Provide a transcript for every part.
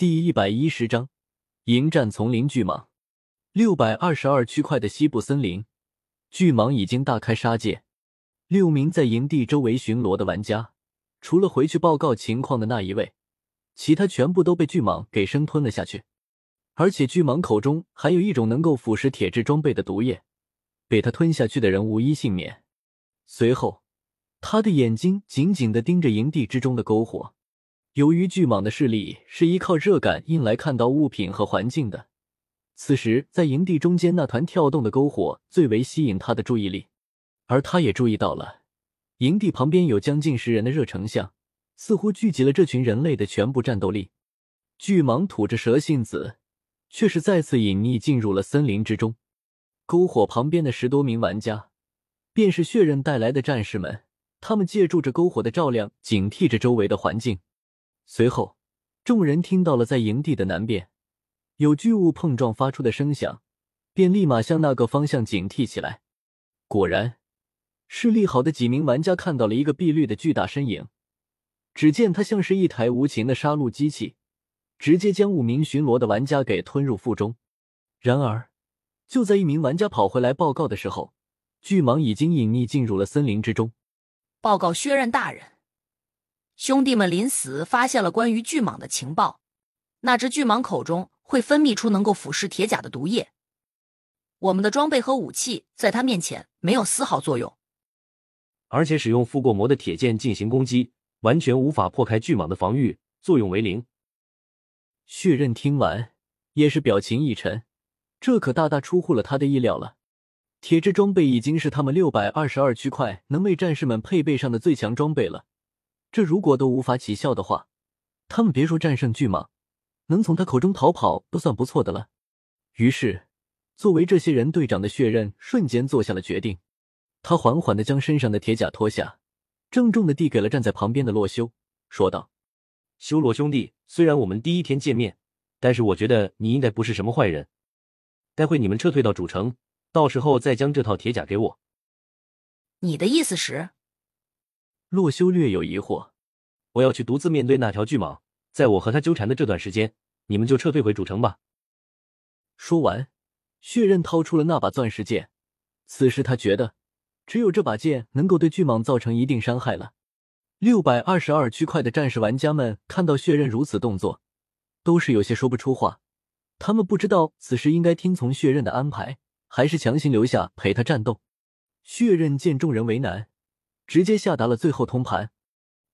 第一百一十章，迎战丛林巨蟒。六百二十二区块的西部森林，巨蟒已经大开杀戒。六名在营地周围巡逻的玩家，除了回去报告情况的那一位，其他全部都被巨蟒给生吞了下去。而且巨蟒口中还有一种能够腐蚀铁质装备的毒液，被它吞下去的人无一幸免。随后，他的眼睛紧紧的盯着营地之中的篝火。由于巨蟒的视力是依靠热感应来看到物品和环境的，此时在营地中间那团跳动的篝火最为吸引他的注意力，而他也注意到了营地旁边有将近十人的热成像，似乎聚集了这群人类的全部战斗力。巨蟒吐着蛇信子，却是再次隐匿进入了森林之中。篝火旁边的十多名玩家，便是血刃带来的战士们，他们借助着篝火的照亮，警惕着周围的环境。随后，众人听到了在营地的南边有巨物碰撞发出的声响，便立马向那个方向警惕起来。果然，视力好的几名玩家看到了一个碧绿的巨大身影。只见它像是一台无情的杀戮机器，直接将五名巡逻的玩家给吞入腹中。然而，就在一名玩家跑回来报告的时候，巨蟒已经隐匿进入了森林之中。报告薛任大人。兄弟们临死发现了关于巨蟒的情报，那只巨蟒口中会分泌出能够腐蚀铁甲的毒液，我们的装备和武器在它面前没有丝毫作用，而且使用附过膜的铁剑进行攻击，完全无法破开巨蟒的防御，作用为零。血刃听完也是表情一沉，这可大大出乎了他的意料了。铁质装备已经是他们六百二十二区块能为战士们配备上的最强装备了。这如果都无法起效的话，他们别说战胜巨蟒，能从他口中逃跑都算不错的了。于是，作为这些人队长的血刃瞬间做下了决定。他缓缓的将身上的铁甲脱下，郑重的递给了站在旁边的洛修，说道：“修罗兄弟，虽然我们第一天见面，但是我觉得你应该不是什么坏人。待会你们撤退到主城，到时候再将这套铁甲给我。”你的意思是？洛修略有疑惑：“我要去独自面对那条巨蟒，在我和他纠缠的这段时间，你们就撤退回主城吧。”说完，血刃掏出了那把钻石剑。此时他觉得，只有这把剑能够对巨蟒造成一定伤害了。六百二十二区块的战士玩家们看到血刃如此动作，都是有些说不出话。他们不知道此时应该听从血刃的安排，还是强行留下陪他战斗。血刃见众人为难。直接下达了最后通盘，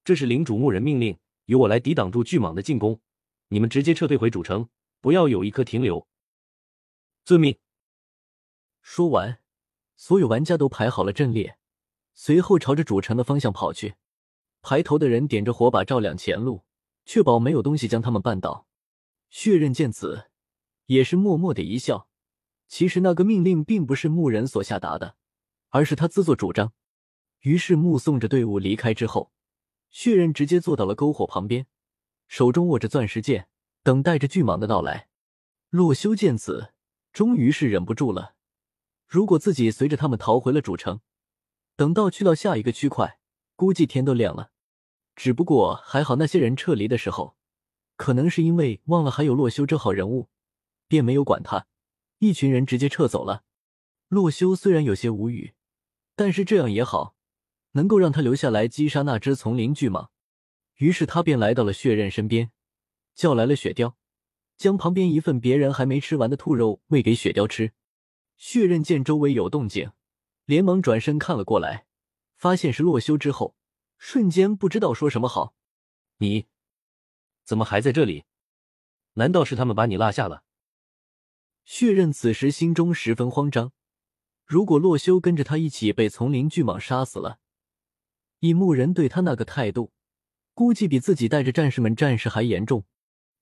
这是领主牧人命令，由我来抵挡住巨蟒的进攻。你们直接撤退回主城，不要有一刻停留。遵命。说完，所有玩家都排好了阵列，随后朝着主城的方向跑去。排头的人点着火把照亮前路，确保没有东西将他们绊倒。血刃见此，也是默默的一笑。其实那个命令并不是牧人所下达的，而是他自作主张。于是目送着队伍离开之后，血刃直接坐到了篝火旁边，手中握着钻石剑，等待着巨蟒的到来。洛修见此，终于是忍不住了。如果自己随着他们逃回了主城，等到去到下一个区块，估计天都亮了。只不过还好，那些人撤离的时候，可能是因为忘了还有洛修这号人物，便没有管他。一群人直接撤走了。洛修虽然有些无语，但是这样也好。能够让他留下来击杀那只丛林巨蟒，于是他便来到了血刃身边，叫来了雪貂，将旁边一份别人还没吃完的兔肉喂给雪貂吃。血刃见周围有动静，连忙转身看了过来，发现是洛修之后，瞬间不知道说什么好。你怎么还在这里？难道是他们把你落下了？血刃此时心中十分慌张，如果洛修跟着他一起被丛林巨蟒杀死了。以牧人对他那个态度，估计比自己带着战士们战事还严重。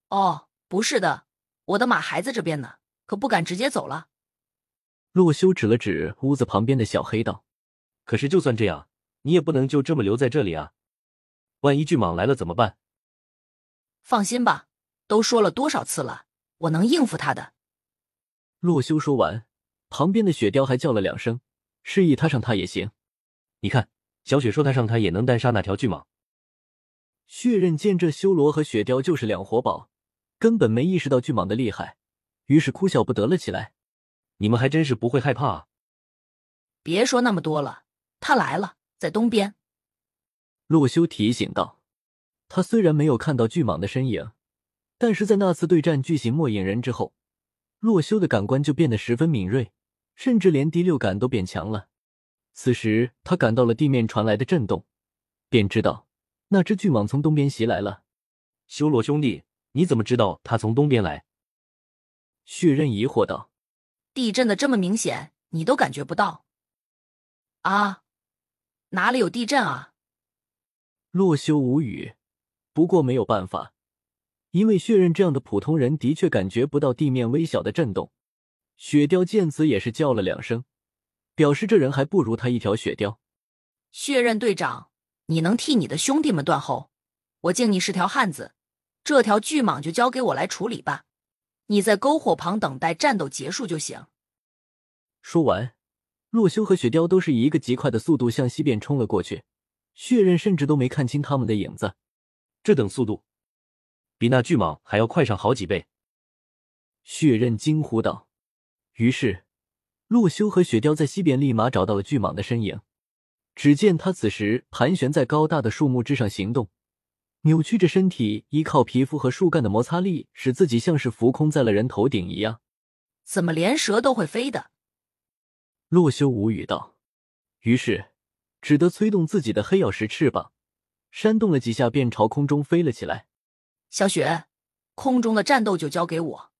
哦，不是的，我的马还在这边呢，可不敢直接走了。洛修指了指屋子旁边的小黑道。可是就算这样，你也不能就这么留在这里啊！万一巨蟒来了怎么办？放心吧，都说了多少次了，我能应付他的。洛修说完，旁边的雪貂还叫了两声，示意他上他也行。你看。小雪说：“他上台也能单杀那条巨蟒。”血刃见这修罗和雪雕就是两活宝，根本没意识到巨蟒的厉害，于是哭笑不得了起来。你们还真是不会害怕啊！别说那么多了，他来了，在东边。洛修提醒道。他虽然没有看到巨蟒的身影，但是在那次对战巨型末影人之后，洛修的感官就变得十分敏锐，甚至连第六感都变强了。此时他感到了地面传来的震动，便知道那只巨蟒从东边袭来了。修罗兄弟，你怎么知道它从东边来？血刃疑惑道：“地震的这么明显，你都感觉不到？啊，哪里有地震啊？”洛修无语。不过没有办法，因为血刃这样的普通人的确感觉不到地面微小的震动。雪雕见此也是叫了两声，表示这人还不如他一条雪貂。血刃队长，你能替你的兄弟们断后？我敬你是条汉子，这条巨蟒就交给我来处理吧。你在篝火旁等待战斗结束就行。说完，洛修和雪貂都是以一个极快的速度向西边冲了过去，血刃甚至都没看清他们的影子。这等速度，比那巨蟒还要快上好几倍！血刃惊呼道。于是，洛修和雪雕在西边立马找到了巨蟒的身影。只见他此时盘旋在高大的树木之上行动，扭曲着身体，依靠皮肤和树干的摩擦力，使自己像是浮空在了人头顶一样。怎么连蛇都会飞的？洛修无语道。于是，只得催动自己的黑曜石翅膀。扇动了几下，便朝空中飞了起来。小雪，空中的战斗就交给我。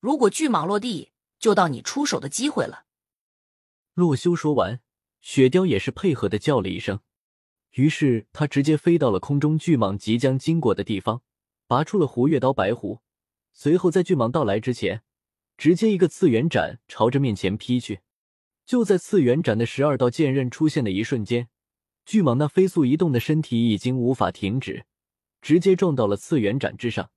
如果巨蟒落地，就到你出手的机会了。洛修说完，雪雕也是配合的叫了一声。于是他直接飞到了空中巨蟒即将经过的地方，拔出了胡月刀白狐，随后在巨蟒到来之前，直接一个次元斩朝着面前劈去。就在次元斩的十二道剑刃出现的一瞬间。巨蟒那飞速移动的身体已经无法停止，直接撞到了次元斩之上。